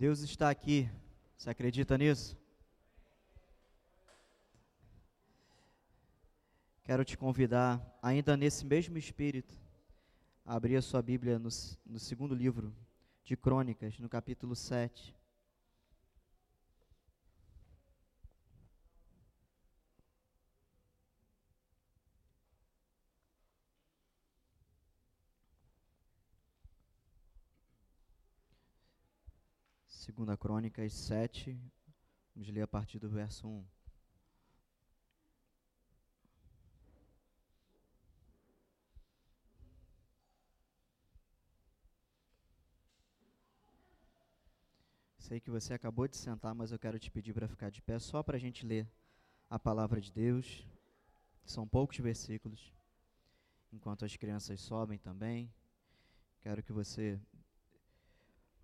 Deus está aqui. Você acredita nisso? Quero te convidar, ainda nesse mesmo espírito, a abrir a sua Bíblia no, no segundo livro de Crônicas, no capítulo 7. Segunda Crônicas 7, vamos ler a partir do verso 1. Sei que você acabou de sentar, mas eu quero te pedir para ficar de pé só para a gente ler a palavra de Deus. São poucos versículos. Enquanto as crianças sobem também, quero que você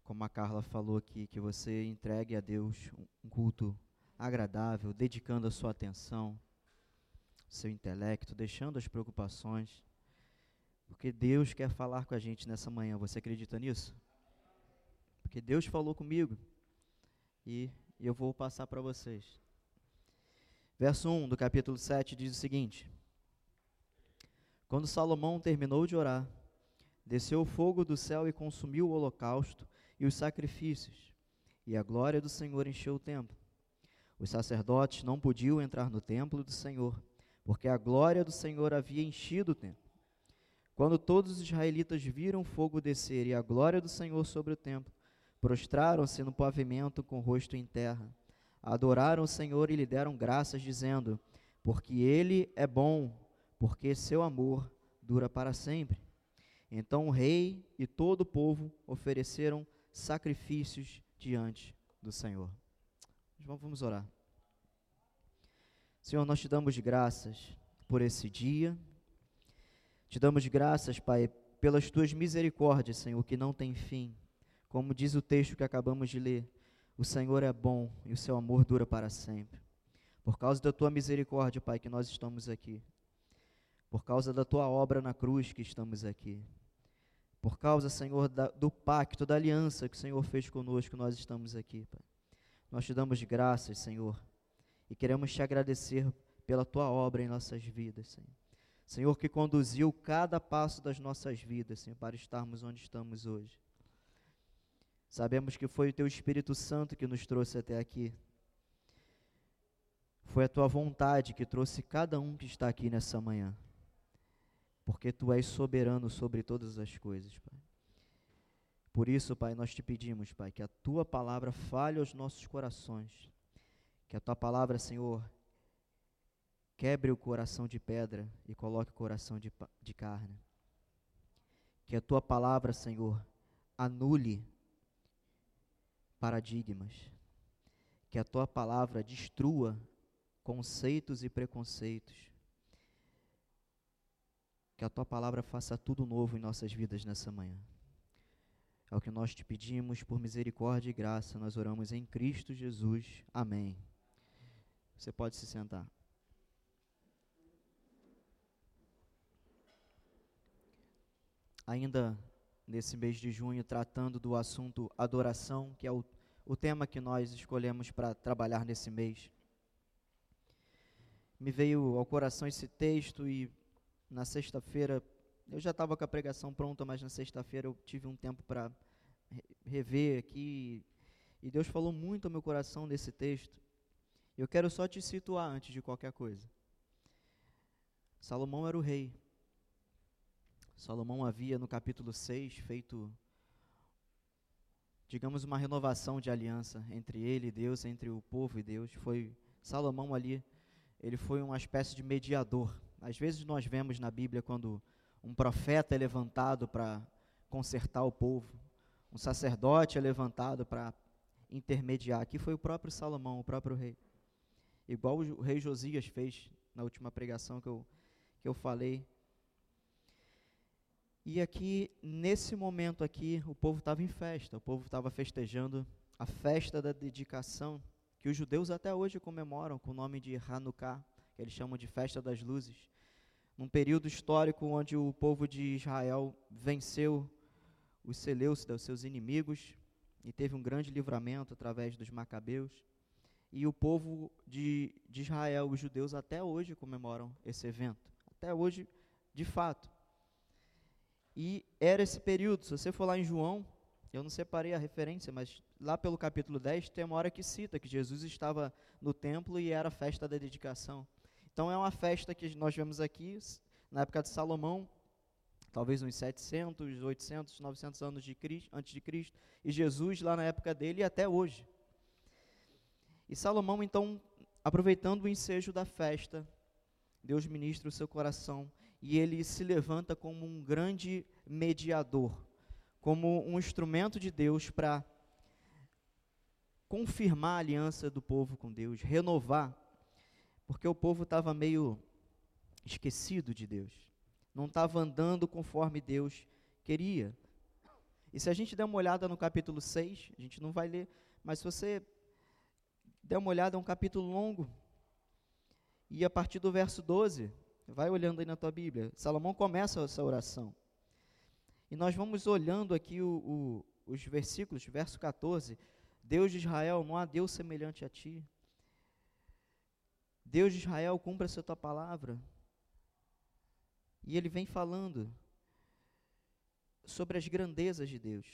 como a Carla falou aqui, que você entregue a Deus um culto agradável, dedicando a sua atenção, seu intelecto, deixando as preocupações, porque Deus quer falar com a gente nessa manhã. Você acredita nisso? Porque Deus falou comigo e eu vou passar para vocês. Verso 1 do capítulo 7 diz o seguinte: Quando Salomão terminou de orar, desceu o fogo do céu e consumiu o holocausto e os sacrifícios, e a glória do Senhor encheu o templo. Os sacerdotes não podiam entrar no templo do Senhor, porque a glória do Senhor havia enchido o templo. Quando todos os israelitas viram o fogo descer e a glória do Senhor sobre o templo, prostraram-se no pavimento com o rosto em terra. Adoraram o Senhor e lhe deram graças, dizendo: Porque ele é bom, porque seu amor dura para sempre. Então o rei e todo o povo ofereceram sacrifícios diante do Senhor. Vamos orar. Senhor, nós te damos graças por esse dia. Te damos graças, Pai, pelas tuas misericórdias, Senhor, que não tem fim. Como diz o texto que acabamos de ler, o Senhor é bom e o seu amor dura para sempre. Por causa da tua misericórdia, Pai, que nós estamos aqui. Por causa da tua obra na cruz que estamos aqui. Por causa, Senhor, da, do pacto, da aliança que o Senhor fez conosco, nós estamos aqui, Pai. Nós te damos graças, Senhor, e queremos te agradecer pela tua obra em nossas vidas, Senhor. Senhor, que conduziu cada passo das nossas vidas, Senhor, para estarmos onde estamos hoje. Sabemos que foi o teu Espírito Santo que nos trouxe até aqui. Foi a tua vontade que trouxe cada um que está aqui nessa manhã porque tu és soberano sobre todas as coisas, Pai. Por isso, Pai, nós te pedimos, Pai, que a tua palavra fale aos nossos corações, que a tua palavra, Senhor, quebre o coração de pedra e coloque o coração de, de carne. Que a tua palavra, Senhor, anule paradigmas. Que a tua palavra destrua conceitos e preconceitos que a tua palavra faça tudo novo em nossas vidas nessa manhã. É o que nós te pedimos por misericórdia e graça. Nós oramos em Cristo Jesus. Amém. Você pode se sentar. Ainda nesse mês de junho, tratando do assunto adoração, que é o, o tema que nós escolhemos para trabalhar nesse mês. Me veio ao coração esse texto e na sexta-feira, eu já estava com a pregação pronta, mas na sexta-feira eu tive um tempo para rever aqui. E Deus falou muito ao meu coração nesse texto. Eu quero só te situar antes de qualquer coisa. Salomão era o rei. Salomão havia, no capítulo 6, feito, digamos, uma renovação de aliança entre ele e Deus, entre o povo e Deus. Foi Salomão ali, ele foi uma espécie de mediador às vezes nós vemos na Bíblia quando um profeta é levantado para consertar o povo, um sacerdote é levantado para intermediar. Aqui foi o próprio Salomão, o próprio rei. Igual o rei Josias fez na última pregação que eu, que eu falei. E aqui, nesse momento aqui, o povo estava em festa, o povo estava festejando a festa da dedicação, que os judeus até hoje comemoram com o nome de Hanukkah que eles chamam de Festa das Luzes, num período histórico onde o povo de Israel venceu os Seleucidas, seus inimigos, e teve um grande livramento através dos macabeus. E o povo de, de Israel, os judeus, até hoje comemoram esse evento. Até hoje, de fato. E era esse período, se você for lá em João, eu não separei a referência, mas lá pelo capítulo 10 tem uma hora que cita que Jesus estava no templo e era a festa da dedicação. Então é uma festa que nós vemos aqui, na época de Salomão, talvez uns 700, 800, 900 anos de Cristo, antes de Cristo, e Jesus lá na época dele e até hoje. E Salomão, então, aproveitando o ensejo da festa, Deus ministra o seu coração e ele se levanta como um grande mediador, como um instrumento de Deus para confirmar a aliança do povo com Deus, renovar, porque o povo estava meio esquecido de Deus não estava andando conforme Deus queria. E se a gente der uma olhada no capítulo 6, a gente não vai ler, mas se você der uma olhada, é um capítulo longo. E a partir do verso 12, vai olhando aí na tua Bíblia, Salomão começa essa oração. E nós vamos olhando aqui o, o, os versículos, verso 14. Deus de Israel, não há Deus semelhante a ti. Deus de Israel, cumpra essa tua palavra. E ele vem falando sobre as grandezas de Deus.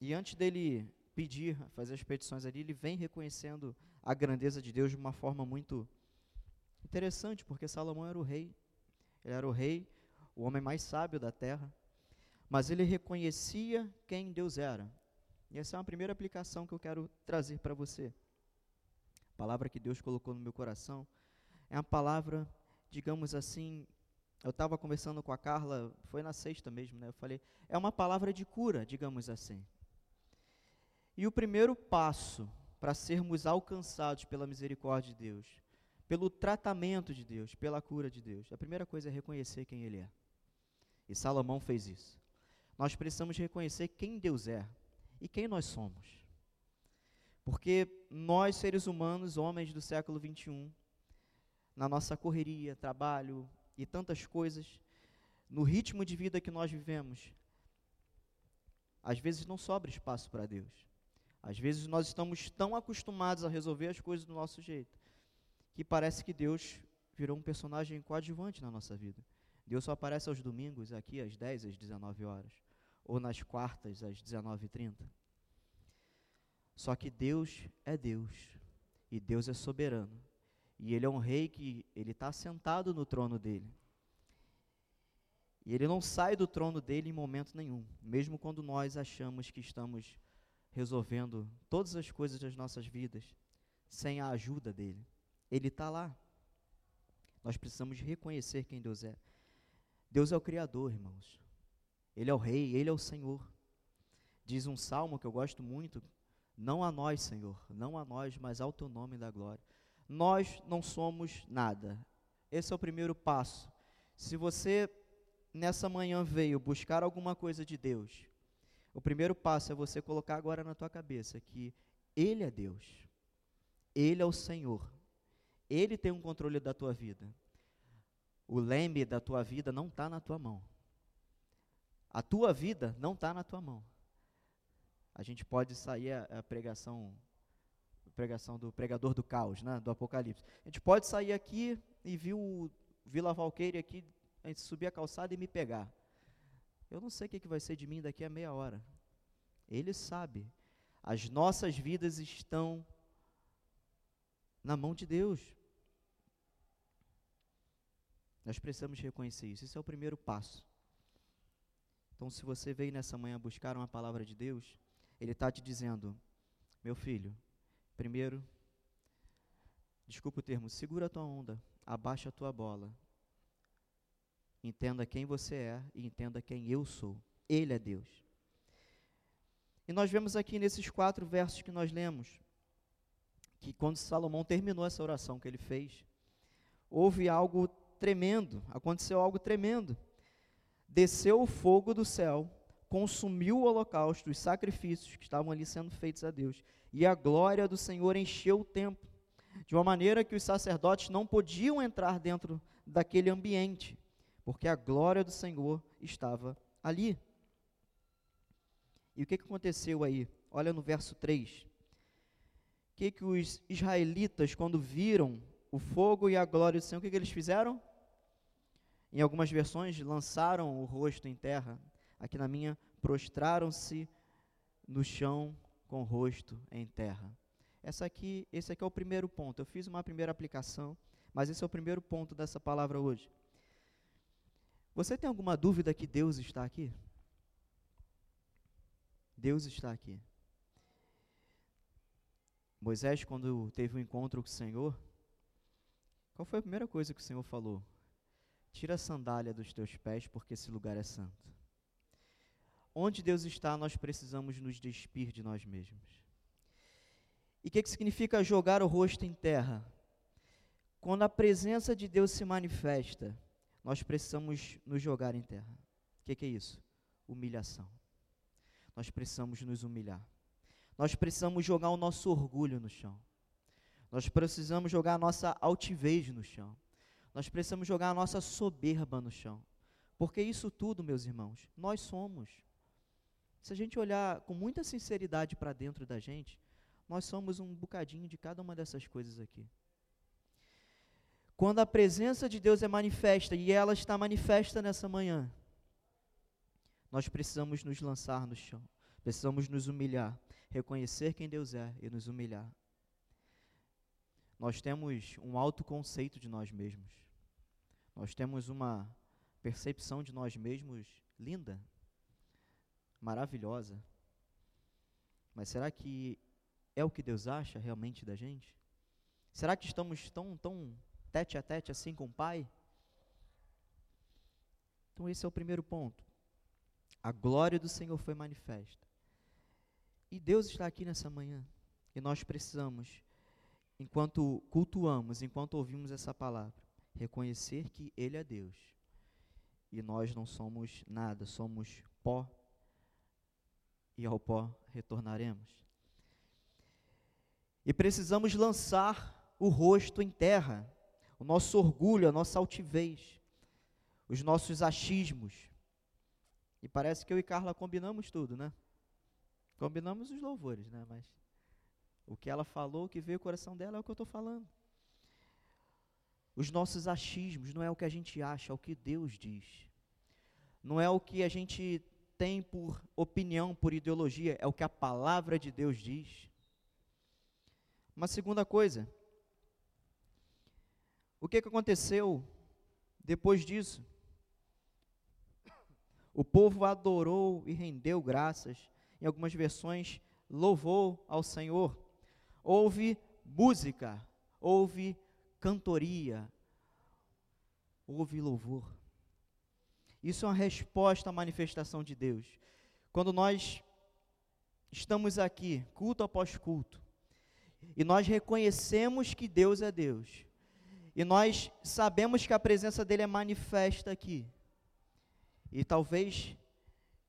E antes dele pedir, fazer as petições ali, ele vem reconhecendo a grandeza de Deus de uma forma muito interessante, porque Salomão era o rei. Ele era o rei, o homem mais sábio da terra. Mas ele reconhecia quem Deus era. E essa é uma primeira aplicação que eu quero trazer para você. A palavra que Deus colocou no meu coração é uma palavra, digamos assim, eu estava conversando com a Carla, foi na sexta mesmo, né? Eu falei, é uma palavra de cura, digamos assim. E o primeiro passo para sermos alcançados pela misericórdia de Deus, pelo tratamento de Deus, pela cura de Deus, a primeira coisa é reconhecer quem Ele é. E Salomão fez isso. Nós precisamos reconhecer quem Deus é e quem nós somos. Porque nós, seres humanos, homens do século 21, na nossa correria, trabalho, e tantas coisas, no ritmo de vida que nós vivemos, às vezes não sobra espaço para Deus. Às vezes nós estamos tão acostumados a resolver as coisas do nosso jeito, que parece que Deus virou um personagem coadjuvante na nossa vida. Deus só aparece aos domingos, aqui às 10, às 19 horas, ou nas quartas, às 19h30. Só que Deus é Deus, e Deus é soberano. E ele é um rei que ele está sentado no trono dele. E ele não sai do trono dele em momento nenhum, mesmo quando nós achamos que estamos resolvendo todas as coisas das nossas vidas sem a ajuda dele. Ele está lá. Nós precisamos reconhecer quem Deus é. Deus é o Criador, irmãos. Ele é o Rei, Ele é o Senhor. Diz um salmo que eu gosto muito: Não a nós, Senhor, não a nós, mas ao teu nome da glória nós não somos nada. Esse é o primeiro passo. Se você nessa manhã veio buscar alguma coisa de Deus, o primeiro passo é você colocar agora na tua cabeça que Ele é Deus, Ele é o Senhor, Ele tem um controle da tua vida. O leme da tua vida não está na tua mão. A tua vida não está na tua mão. A gente pode sair a, a pregação pregação do pregador do caos, né, do Apocalipse. A gente pode sair aqui e vir o Vila Valqueire aqui, a gente subir a calçada e me pegar. Eu não sei o que, que vai ser de mim daqui a meia hora. Ele sabe. As nossas vidas estão na mão de Deus. Nós precisamos reconhecer isso. Isso é o primeiro passo. Então, se você veio nessa manhã buscar uma palavra de Deus, Ele está te dizendo: meu filho, Primeiro, desculpa o termo, segura a tua onda, abaixa a tua bola. Entenda quem você é e entenda quem eu sou. Ele é Deus. E nós vemos aqui nesses quatro versos que nós lemos, que quando Salomão terminou essa oração que ele fez, houve algo tremendo, aconteceu algo tremendo. Desceu o fogo do céu, consumiu o holocausto, os sacrifícios que estavam ali sendo feitos a Deus, e a glória do Senhor encheu o templo, de uma maneira que os sacerdotes não podiam entrar dentro daquele ambiente, porque a glória do Senhor estava ali. E o que, que aconteceu aí? olha no verso 3. O que, que os israelitas, quando viram o fogo e a glória do Senhor, o que, que eles fizeram? Em algumas versões, lançaram o rosto em terra. Aqui na minha, prostraram-se no chão com o rosto em terra. Essa aqui, esse aqui é o primeiro ponto. Eu fiz uma primeira aplicação, mas esse é o primeiro ponto dessa palavra hoje. Você tem alguma dúvida que Deus está aqui? Deus está aqui. Moisés, quando teve um encontro com o Senhor, qual foi a primeira coisa que o Senhor falou? Tira a sandália dos teus pés, porque esse lugar é santo. Onde Deus está, nós precisamos nos despir de nós mesmos. E o que, que significa jogar o rosto em terra? Quando a presença de Deus se manifesta, nós precisamos nos jogar em terra. O que, que é isso? Humilhação. Nós precisamos nos humilhar. Nós precisamos jogar o nosso orgulho no chão. Nós precisamos jogar a nossa altivez no chão. Nós precisamos jogar a nossa soberba no chão. Porque isso tudo, meus irmãos, nós somos. Se a gente olhar com muita sinceridade para dentro da gente, nós somos um bocadinho de cada uma dessas coisas aqui. Quando a presença de Deus é manifesta, e ela está manifesta nessa manhã, nós precisamos nos lançar no chão, precisamos nos humilhar, reconhecer quem Deus é e nos humilhar. Nós temos um alto conceito de nós mesmos, nós temos uma percepção de nós mesmos linda, maravilhosa. Mas será que é o que Deus acha realmente da gente? Será que estamos tão, tão tete a tete assim com o Pai? Então, esse é o primeiro ponto. A glória do Senhor foi manifesta. E Deus está aqui nessa manhã. E nós precisamos, enquanto cultuamos, enquanto ouvimos essa palavra, reconhecer que Ele é Deus. E nós não somos nada, somos pó e ao pó retornaremos. E precisamos lançar o rosto em terra, o nosso orgulho, a nossa altivez, os nossos achismos. E parece que eu e Carla combinamos tudo, né? Combinamos os louvores, né? Mas o que ela falou, o que veio o coração dela é o que eu estou falando. Os nossos achismos não é o que a gente acha, é o que Deus diz. Não é o que a gente tem por opinião, por ideologia, é o que a palavra de Deus diz. Uma segunda coisa, o que, que aconteceu depois disso? O povo adorou e rendeu graças, em algumas versões, louvou ao Senhor. Houve música, houve cantoria, houve louvor. Isso é uma resposta à manifestação de Deus. Quando nós estamos aqui, culto após culto, e nós reconhecemos que Deus é Deus, e nós sabemos que a presença dele é manifesta aqui, e talvez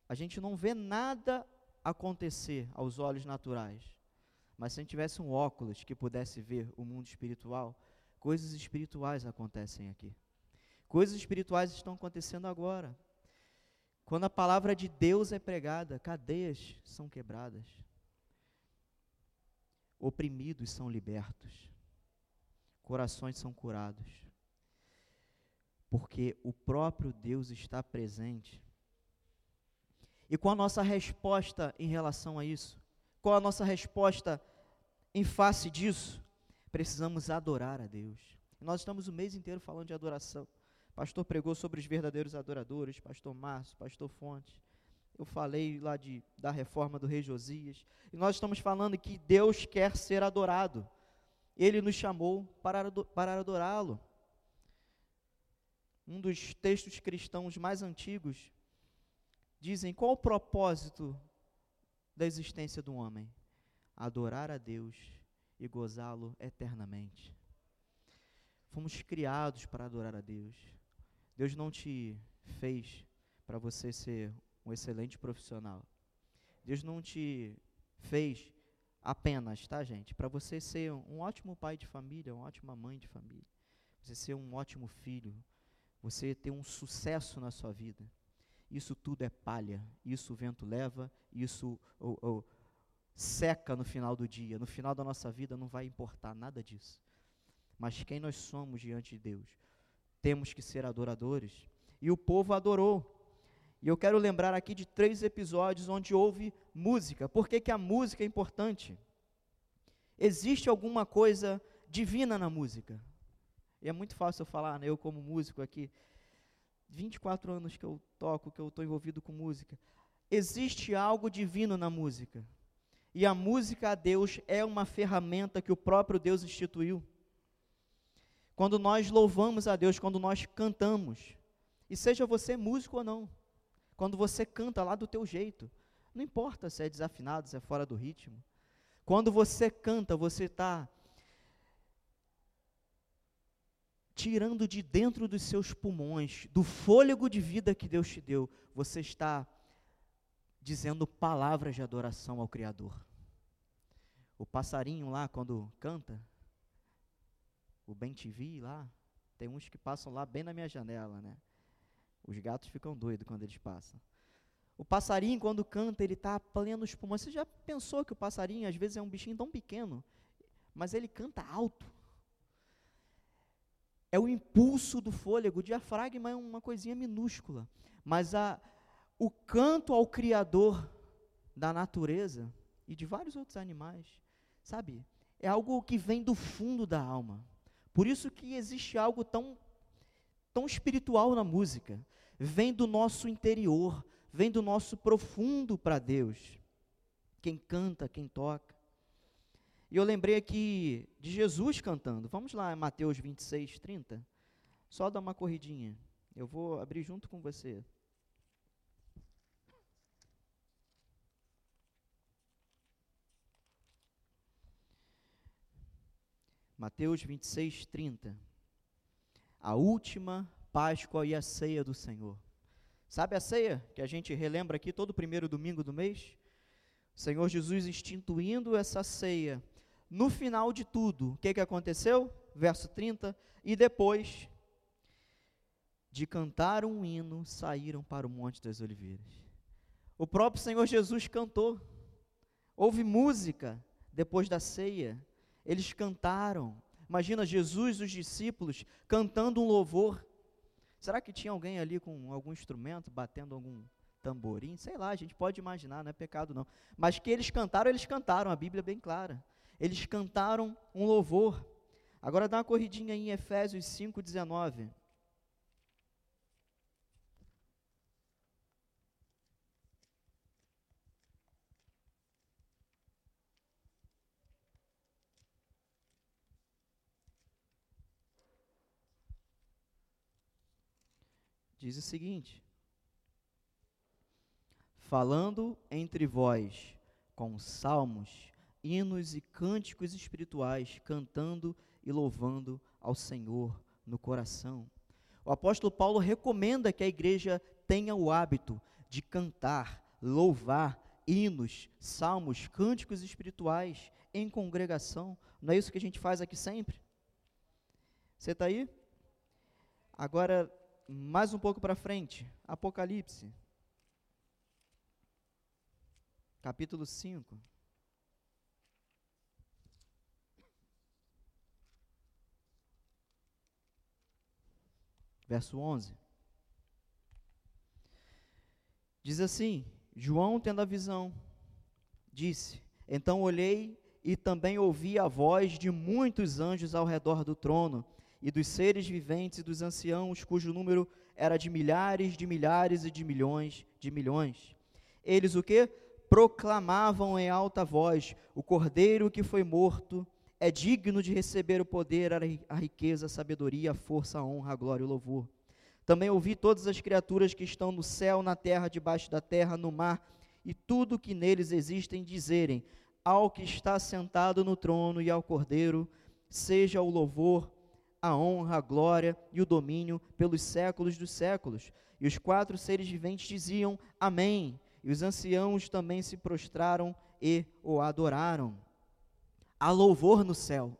a gente não vê nada acontecer aos olhos naturais, mas se a gente tivesse um óculos que pudesse ver o mundo espiritual, coisas espirituais acontecem aqui. Coisas espirituais estão acontecendo agora. Quando a palavra de Deus é pregada, cadeias são quebradas. Oprimidos são libertos. Corações são curados. Porque o próprio Deus está presente. E qual a nossa resposta em relação a isso? Qual a nossa resposta em face disso? Precisamos adorar a Deus. Nós estamos o mês inteiro falando de adoração pastor pregou sobre os verdadeiros adoradores, pastor Márcio, pastor Fontes. Eu falei lá de, da reforma do rei Josias. E nós estamos falando que Deus quer ser adorado. Ele nos chamou para, para adorá-lo. Um dos textos cristãos mais antigos dizem qual o propósito da existência do homem? Adorar a Deus e gozá-lo eternamente. Fomos criados para adorar a Deus. Deus não te fez para você ser um excelente profissional. Deus não te fez apenas, tá, gente? Para você ser um ótimo pai de família, uma ótima mãe de família. Você ser um ótimo filho. Você ter um sucesso na sua vida. Isso tudo é palha. Isso o vento leva. Isso o, o, seca no final do dia, no final da nossa vida não vai importar nada disso. Mas quem nós somos diante de Deus? Temos que ser adoradores. E o povo adorou. E eu quero lembrar aqui de três episódios onde houve música. Por que, que a música é importante? Existe alguma coisa divina na música? E é muito fácil eu falar, né? eu como músico aqui, 24 anos que eu toco, que eu estou envolvido com música. Existe algo divino na música. E a música a Deus é uma ferramenta que o próprio Deus instituiu. Quando nós louvamos a Deus, quando nós cantamos, e seja você músico ou não, quando você canta lá do teu jeito, não importa se é desafinado, se é fora do ritmo. Quando você canta, você está tirando de dentro dos seus pulmões, do fôlego de vida que Deus te deu, você está dizendo palavras de adoração ao Criador. O passarinho lá, quando canta, o Ben TV lá, tem uns que passam lá bem na minha janela, né? Os gatos ficam doidos quando eles passam. O passarinho, quando canta, ele está pleno os pulmões. Você já pensou que o passarinho, às vezes, é um bichinho tão pequeno, mas ele canta alto? É o impulso do fôlego. O diafragma é uma coisinha minúscula. Mas a, o canto ao Criador da natureza e de vários outros animais, sabe? É algo que vem do fundo da alma. Por isso que existe algo tão, tão espiritual na música. Vem do nosso interior, vem do nosso profundo para Deus. Quem canta, quem toca. E eu lembrei aqui de Jesus cantando. Vamos lá, Mateus 26, 30. Só dar uma corridinha. Eu vou abrir junto com você. Mateus 26, 30. A última Páscoa e a ceia do Senhor. Sabe a ceia que a gente relembra aqui todo primeiro domingo do mês? O Senhor Jesus instituindo essa ceia. No final de tudo, o que, que aconteceu? Verso 30. E depois de cantar um hino, saíram para o Monte das Oliveiras. O próprio Senhor Jesus cantou. Houve música depois da ceia. Eles cantaram. Imagina Jesus e os discípulos cantando um louvor. Será que tinha alguém ali com algum instrumento, batendo algum tamborim? Sei lá, a gente pode imaginar, não é pecado não. Mas que eles cantaram, eles cantaram, a Bíblia é bem clara. Eles cantaram um louvor. Agora dá uma corridinha em Efésios 5,19. Diz o seguinte: Falando entre vós com salmos, hinos e cânticos espirituais, cantando e louvando ao Senhor no coração. O apóstolo Paulo recomenda que a igreja tenha o hábito de cantar, louvar hinos, salmos, cânticos espirituais em congregação. Não é isso que a gente faz aqui sempre? Você está aí? Agora, mais um pouco para frente, Apocalipse, capítulo 5. Verso 11. Diz assim: João, tendo a visão, disse: Então olhei e também ouvi a voz de muitos anjos ao redor do trono e dos seres viventes e dos anciãos, cujo número era de milhares, de milhares e de milhões, de milhões. Eles o que? Proclamavam em alta voz: O Cordeiro que foi morto é digno de receber o poder, a riqueza, a sabedoria, a força, a honra, a glória e o louvor. Também ouvi todas as criaturas que estão no céu, na terra, debaixo da terra, no mar, e tudo que neles existem dizerem: Ao que está sentado no trono e ao Cordeiro, seja o louvor, a honra, a glória e o domínio pelos séculos dos séculos. E os quatro seres viventes diziam: Amém. E os anciãos também se prostraram e o adoraram. Há louvor no céu.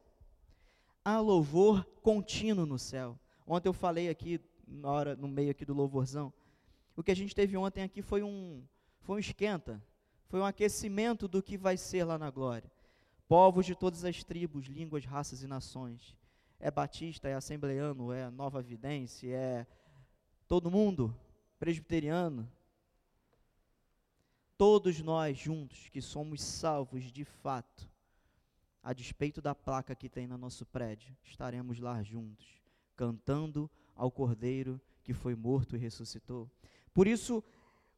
Há louvor contínuo no céu. Ontem eu falei aqui, na hora, no meio aqui do louvorzão, o que a gente teve ontem aqui foi um, foi um esquenta. Foi um aquecimento do que vai ser lá na glória. Povos de todas as tribos, línguas, raças e nações. É batista, é assembleano, é nova vidência, é todo mundo, presbiteriano. Todos nós juntos que somos salvos de fato, a despeito da placa que tem no nosso prédio, estaremos lá juntos, cantando ao Cordeiro que foi morto e ressuscitou. Por isso,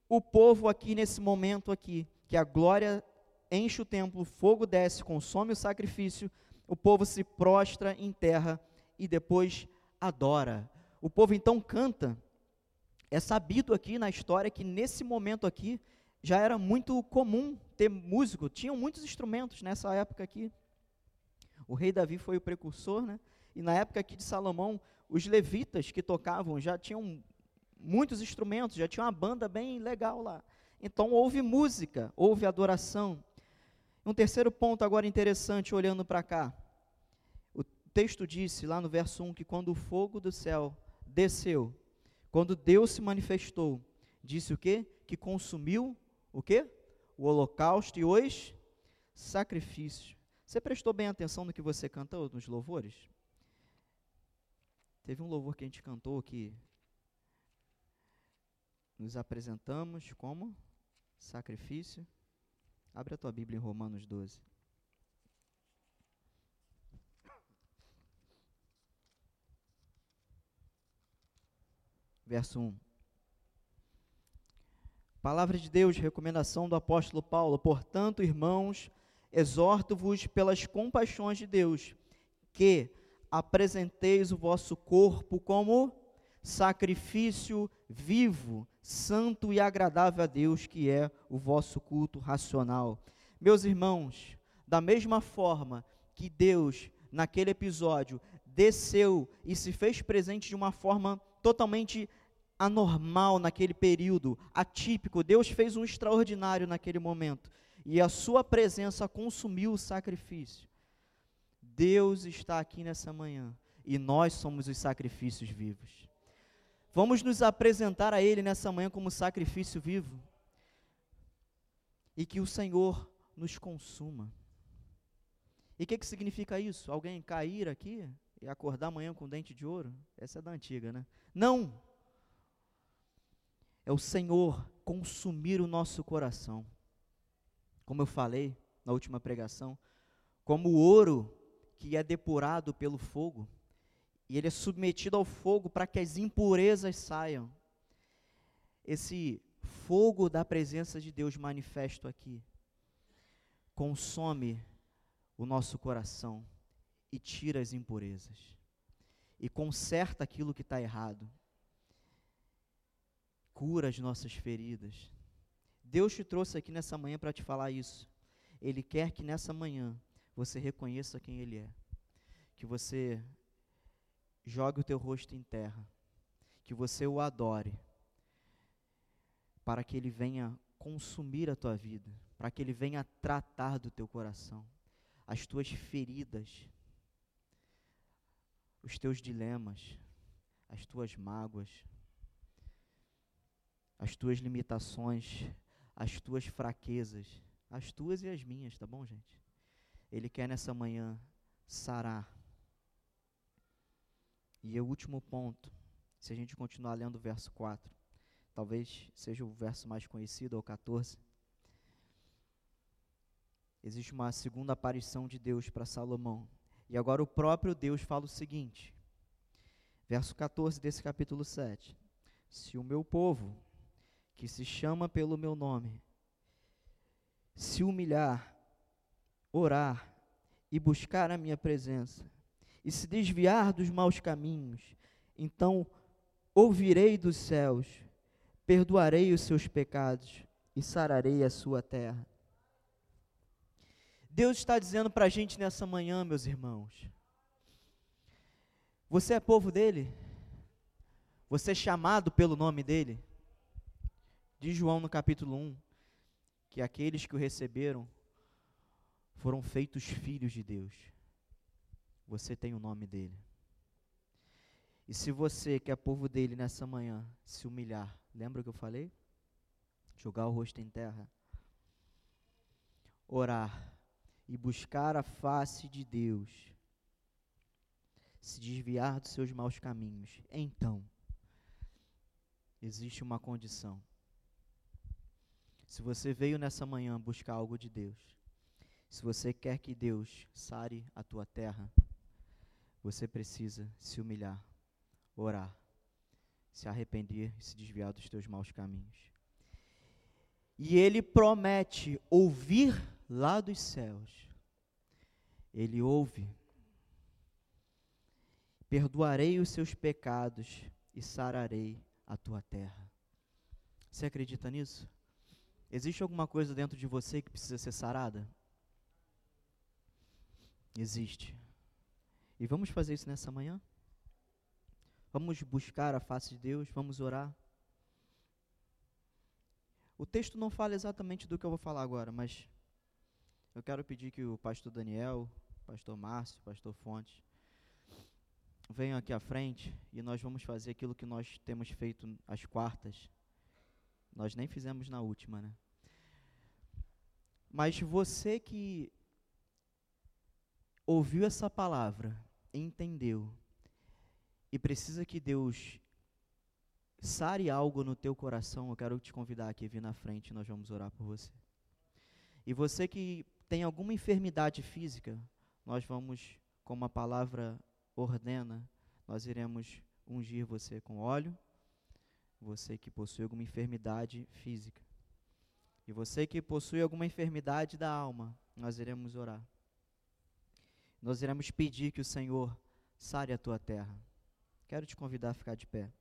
o povo aqui nesse momento aqui, que a glória enche o templo, o fogo desce, consome o sacrifício, o povo se prostra em terra e depois adora. O povo então canta. É sabido aqui na história que nesse momento aqui já era muito comum ter músico, tinham muitos instrumentos nessa época aqui. O rei Davi foi o precursor, né? E na época aqui de Salomão, os levitas que tocavam já tinham muitos instrumentos, já tinha uma banda bem legal lá. Então houve música, houve adoração. Um terceiro ponto agora interessante, olhando para cá. O texto disse lá no verso 1 que quando o fogo do céu desceu, quando Deus se manifestou, disse o quê? Que consumiu o quê? O holocausto e os sacrifícios. Você prestou bem atenção no que você cantou nos louvores? Teve um louvor que a gente cantou que nos apresentamos como sacrifício. Abre a tua Bíblia em Romanos 12. Verso 1. Palavra de Deus, recomendação do apóstolo Paulo. Portanto, irmãos, exorto-vos pelas compaixões de Deus, que apresenteis o vosso corpo como sacrifício vivo, santo e agradável a Deus, que é o vosso culto racional. Meus irmãos, da mesma forma que Deus, naquele episódio, desceu e se fez presente de uma forma totalmente anormal naquele período, atípico. Deus fez um extraordinário naquele momento e a sua presença consumiu o sacrifício. Deus está aqui nessa manhã e nós somos os sacrifícios vivos. Vamos nos apresentar a Ele nessa manhã como sacrifício vivo e que o Senhor nos consuma. E o que, que significa isso? Alguém cair aqui e acordar amanhã com dente de ouro? Essa é da antiga, né? Não! é o Senhor consumir o nosso coração. Como eu falei na última pregação, como o ouro que é depurado pelo fogo, e ele é submetido ao fogo para que as impurezas saiam. Esse fogo da presença de Deus manifesto aqui consome o nosso coração e tira as impurezas e conserta aquilo que está errado cura as nossas feridas. Deus te trouxe aqui nessa manhã para te falar isso. Ele quer que nessa manhã você reconheça quem Ele é, que você jogue o teu rosto em terra, que você o adore, para que Ele venha consumir a tua vida, para que Ele venha tratar do teu coração, as tuas feridas, os teus dilemas, as tuas mágoas as tuas limitações, as tuas fraquezas, as tuas e as minhas, tá bom, gente? Ele quer nessa manhã sarar. E o último ponto, se a gente continuar lendo o verso 4, talvez seja o verso mais conhecido, é o 14. Existe uma segunda aparição de Deus para Salomão. E agora o próprio Deus fala o seguinte, verso 14 desse capítulo 7. Se o meu povo, que se chama pelo meu nome, se humilhar, orar e buscar a minha presença, e se desviar dos maus caminhos, então ouvirei dos céus, perdoarei os seus pecados e sararei a sua terra. Deus está dizendo para a gente nessa manhã, meus irmãos, você é povo dele? Você é chamado pelo nome dele? Diz João no capítulo 1 que aqueles que o receberam foram feitos filhos de Deus. Você tem o nome dele. E se você, que é povo dele nessa manhã, se humilhar, lembra o que eu falei? Jogar o rosto em terra. orar e buscar a face de Deus, se desviar dos seus maus caminhos, então existe uma condição. Se você veio nessa manhã buscar algo de Deus, se você quer que Deus sare a tua terra, você precisa se humilhar, orar, se arrepender e se desviar dos teus maus caminhos. E ele promete ouvir lá dos céus. Ele ouve. Perdoarei os seus pecados e sararei a tua terra. Você acredita nisso? Existe alguma coisa dentro de você que precisa ser sarada? Existe. E vamos fazer isso nessa manhã? Vamos buscar a face de Deus, vamos orar. O texto não fala exatamente do que eu vou falar agora, mas eu quero pedir que o pastor Daniel, pastor Márcio, pastor Fontes, venham aqui à frente e nós vamos fazer aquilo que nós temos feito às quartas. Nós nem fizemos na última, né? Mas você que ouviu essa palavra, entendeu e precisa que Deus sare algo no teu coração, eu quero te convidar aqui vir na frente, nós vamos orar por você. E você que tem alguma enfermidade física, nós vamos, como a palavra ordena, nós iremos ungir você com óleo. Você que possui alguma enfermidade física. E você que possui alguma enfermidade da alma, nós iremos orar. Nós iremos pedir que o Senhor sare a tua terra. Quero te convidar a ficar de pé.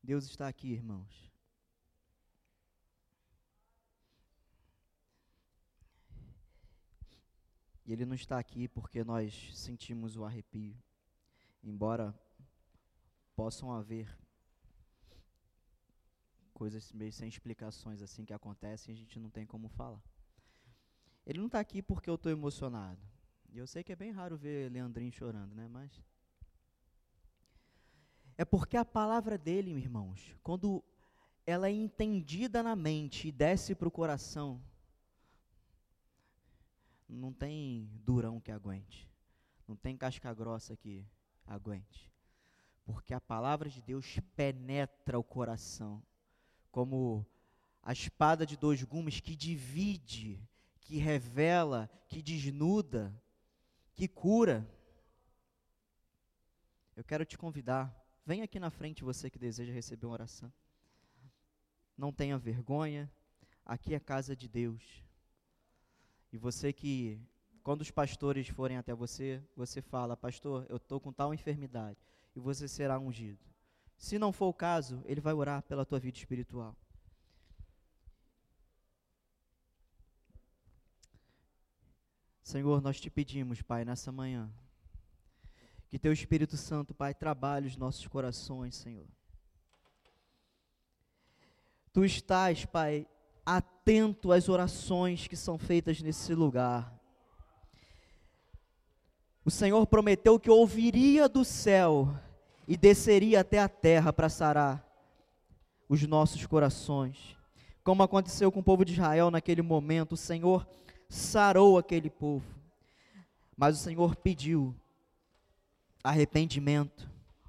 Deus está aqui, irmãos. E Ele não está aqui porque nós sentimos o arrepio, embora possam haver coisas meio sem explicações assim que acontecem e a gente não tem como falar. Ele não está aqui porque eu estou emocionado. E eu sei que é bem raro ver Leandrinho chorando, né? Mas é porque a palavra dele, irmãos, quando ela é entendida na mente e desce para o coração, não tem durão que aguente, não tem casca grossa que aguente, porque a palavra de Deus penetra o coração como a espada de dois gumes que divide, que revela, que desnuda, que cura. Eu quero te convidar, vem aqui na frente você que deseja receber uma oração. Não tenha vergonha, aqui é a casa de Deus. E você que, quando os pastores forem até você, você fala, pastor, eu estou com tal enfermidade, e você será ungido. Se não for o caso, ele vai orar pela tua vida espiritual. Senhor, nós te pedimos, Pai, nessa manhã, que teu Espírito Santo, Pai, trabalhe os nossos corações, Senhor. Tu estás, Pai, atento às orações que são feitas nesse lugar. O Senhor prometeu que ouviria do céu e desceria até a terra para sarar os nossos corações. Como aconteceu com o povo de Israel naquele momento, o Senhor sarou aquele povo. Mas o Senhor pediu arrependimento,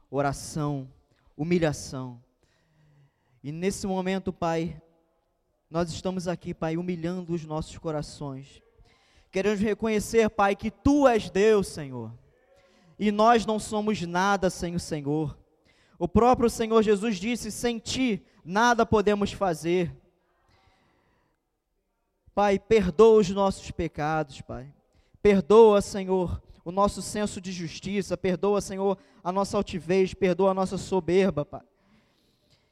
oração, humilhação. E nesse momento, Pai, nós estamos aqui, Pai, humilhando os nossos corações. Queremos reconhecer, Pai, que Tu és Deus, Senhor e nós não somos nada sem o Senhor. O próprio Senhor Jesus disse: sem ti nada podemos fazer. Pai, perdoa os nossos pecados, Pai. Perdoa, Senhor, o nosso senso de justiça. Perdoa, Senhor, a nossa altivez. Perdoa a nossa soberba, Pai.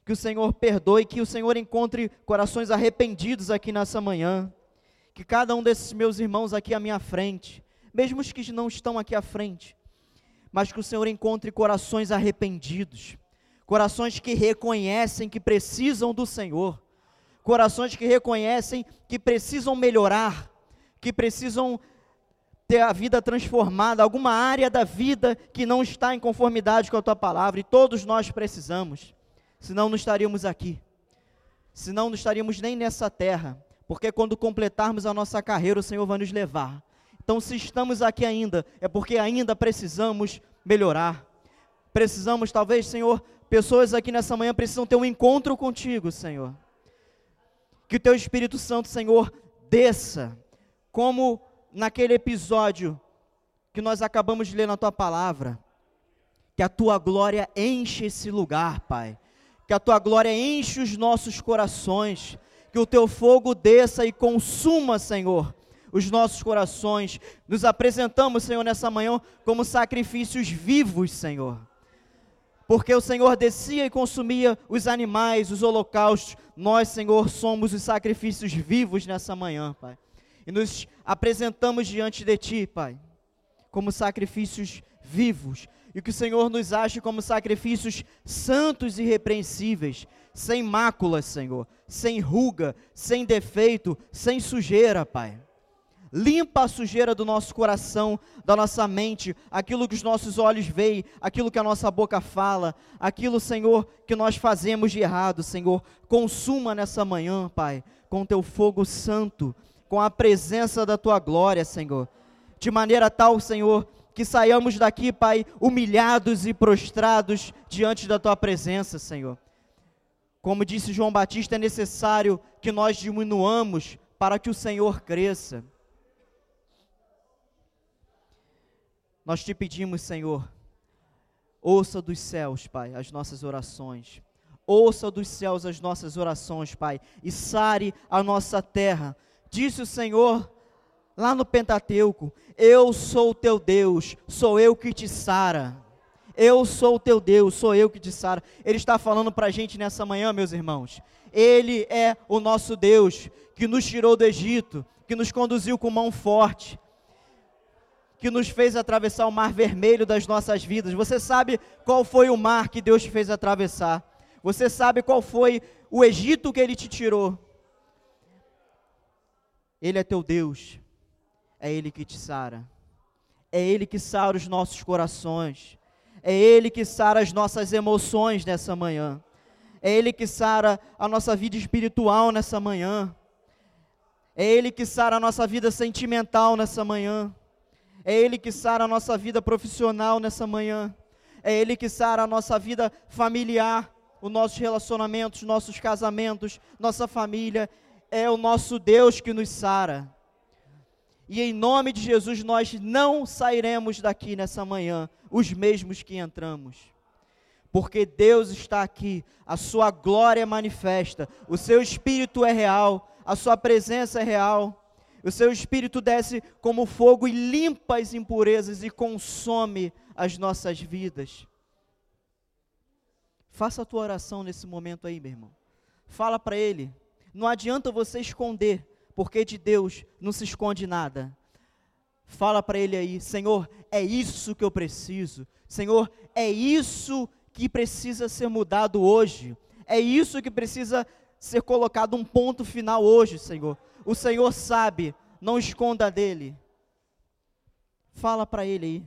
Que o Senhor perdoe, que o Senhor encontre corações arrependidos aqui nessa manhã. Que cada um desses meus irmãos aqui à minha frente, mesmo os que não estão aqui à frente, mas que o Senhor encontre corações arrependidos, corações que reconhecem que precisam do Senhor, corações que reconhecem que precisam melhorar, que precisam ter a vida transformada, alguma área da vida que não está em conformidade com a tua palavra, e todos nós precisamos, senão não estaríamos aqui, senão não estaríamos nem nessa terra, porque quando completarmos a nossa carreira, o Senhor vai nos levar. Então, se estamos aqui ainda, é porque ainda precisamos melhorar. Precisamos, talvez, Senhor, pessoas aqui nessa manhã precisam ter um encontro contigo, Senhor. Que o teu Espírito Santo, Senhor, desça, como naquele episódio que nós acabamos de ler na tua palavra, que a tua glória enche esse lugar, Pai. Que a tua glória enche os nossos corações. Que o teu fogo desça e consuma, Senhor, os nossos corações. Nos apresentamos, Senhor, nessa manhã como sacrifícios vivos, Senhor. Porque o Senhor descia e consumia os animais, os holocaustos. Nós, Senhor, somos os sacrifícios vivos nessa manhã, Pai e nos apresentamos diante de Ti, Pai, como sacrifícios vivos, e que o Senhor nos ache como sacrifícios santos e irrepreensíveis, sem mácula, Senhor, sem ruga, sem defeito, sem sujeira, Pai. Limpa a sujeira do nosso coração, da nossa mente, aquilo que os nossos olhos veem, aquilo que a nossa boca fala, aquilo, Senhor, que nós fazemos de errado, Senhor. Consuma nessa manhã, Pai, com teu fogo santo, com a presença da tua glória, Senhor. De maneira tal, Senhor, que saiamos daqui, Pai, humilhados e prostrados diante da tua presença, Senhor. Como disse João Batista, é necessário que nós diminuamos para que o Senhor cresça. Nós te pedimos, Senhor, ouça dos céus, Pai, as nossas orações. Ouça dos céus as nossas orações, Pai, e sare a nossa terra Disse o Senhor lá no Pentateuco: Eu sou o teu Deus, sou eu que te sara. Eu sou o teu Deus, sou eu que te sara. Ele está falando para a gente nessa manhã, meus irmãos. Ele é o nosso Deus que nos tirou do Egito, que nos conduziu com mão forte, que nos fez atravessar o mar vermelho das nossas vidas. Você sabe qual foi o mar que Deus te fez atravessar? Você sabe qual foi o Egito que ele te tirou? Ele é teu Deus, é Ele que te sara, é Ele que sara os nossos corações, é Ele que sara as nossas emoções nessa manhã, é Ele que sara a nossa vida espiritual nessa manhã, é Ele que sara a nossa vida sentimental nessa manhã, é Ele que sara a nossa vida profissional nessa manhã, é Ele que sara a nossa vida familiar, os nossos relacionamentos, nossos casamentos, nossa família, é o nosso Deus que nos sara. E em nome de Jesus nós não sairemos daqui nessa manhã os mesmos que entramos. Porque Deus está aqui, a sua glória é manifesta, o seu espírito é real, a sua presença é real. O seu espírito desce como fogo e limpa as impurezas e consome as nossas vidas. Faça a tua oração nesse momento aí, meu irmão. Fala para ele. Não adianta você esconder, porque de Deus não se esconde nada. Fala para ele aí, Senhor, é isso que eu preciso. Senhor, é isso que precisa ser mudado hoje. É isso que precisa ser colocado um ponto final hoje, Senhor. O Senhor sabe, não esconda dele. Fala para ele aí.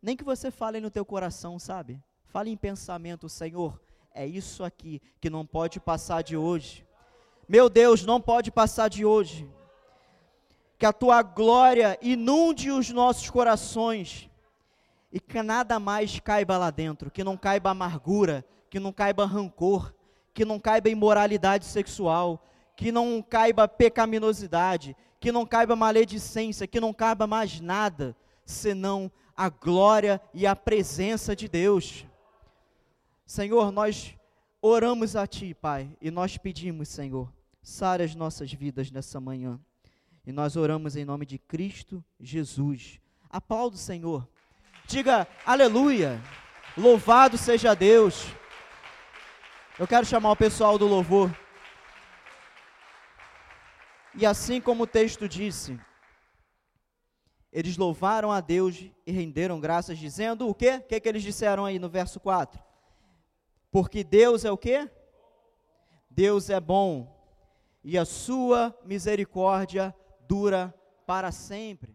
Nem que você fale no teu coração, sabe? Fale em pensamento, Senhor, é isso aqui que não pode passar de hoje. Meu Deus, não pode passar de hoje. Que a tua glória inunde os nossos corações e que nada mais caiba lá dentro, que não caiba amargura, que não caiba rancor, que não caiba imoralidade sexual, que não caiba pecaminosidade, que não caiba maledicência, que não caiba mais nada, senão a glória e a presença de Deus. Senhor, nós oramos a Ti, Pai, e nós pedimos, Senhor, sare as nossas vidas nessa manhã. E nós oramos em nome de Cristo Jesus. Aplauda o Senhor. Diga aleluia. Louvado seja Deus. Eu quero chamar o pessoal do louvor. E assim como o texto disse, eles louvaram a Deus e renderam graças, dizendo o quê? O que, que eles disseram aí no verso 4? Porque Deus é o quê? Deus é bom e a sua misericórdia dura para sempre.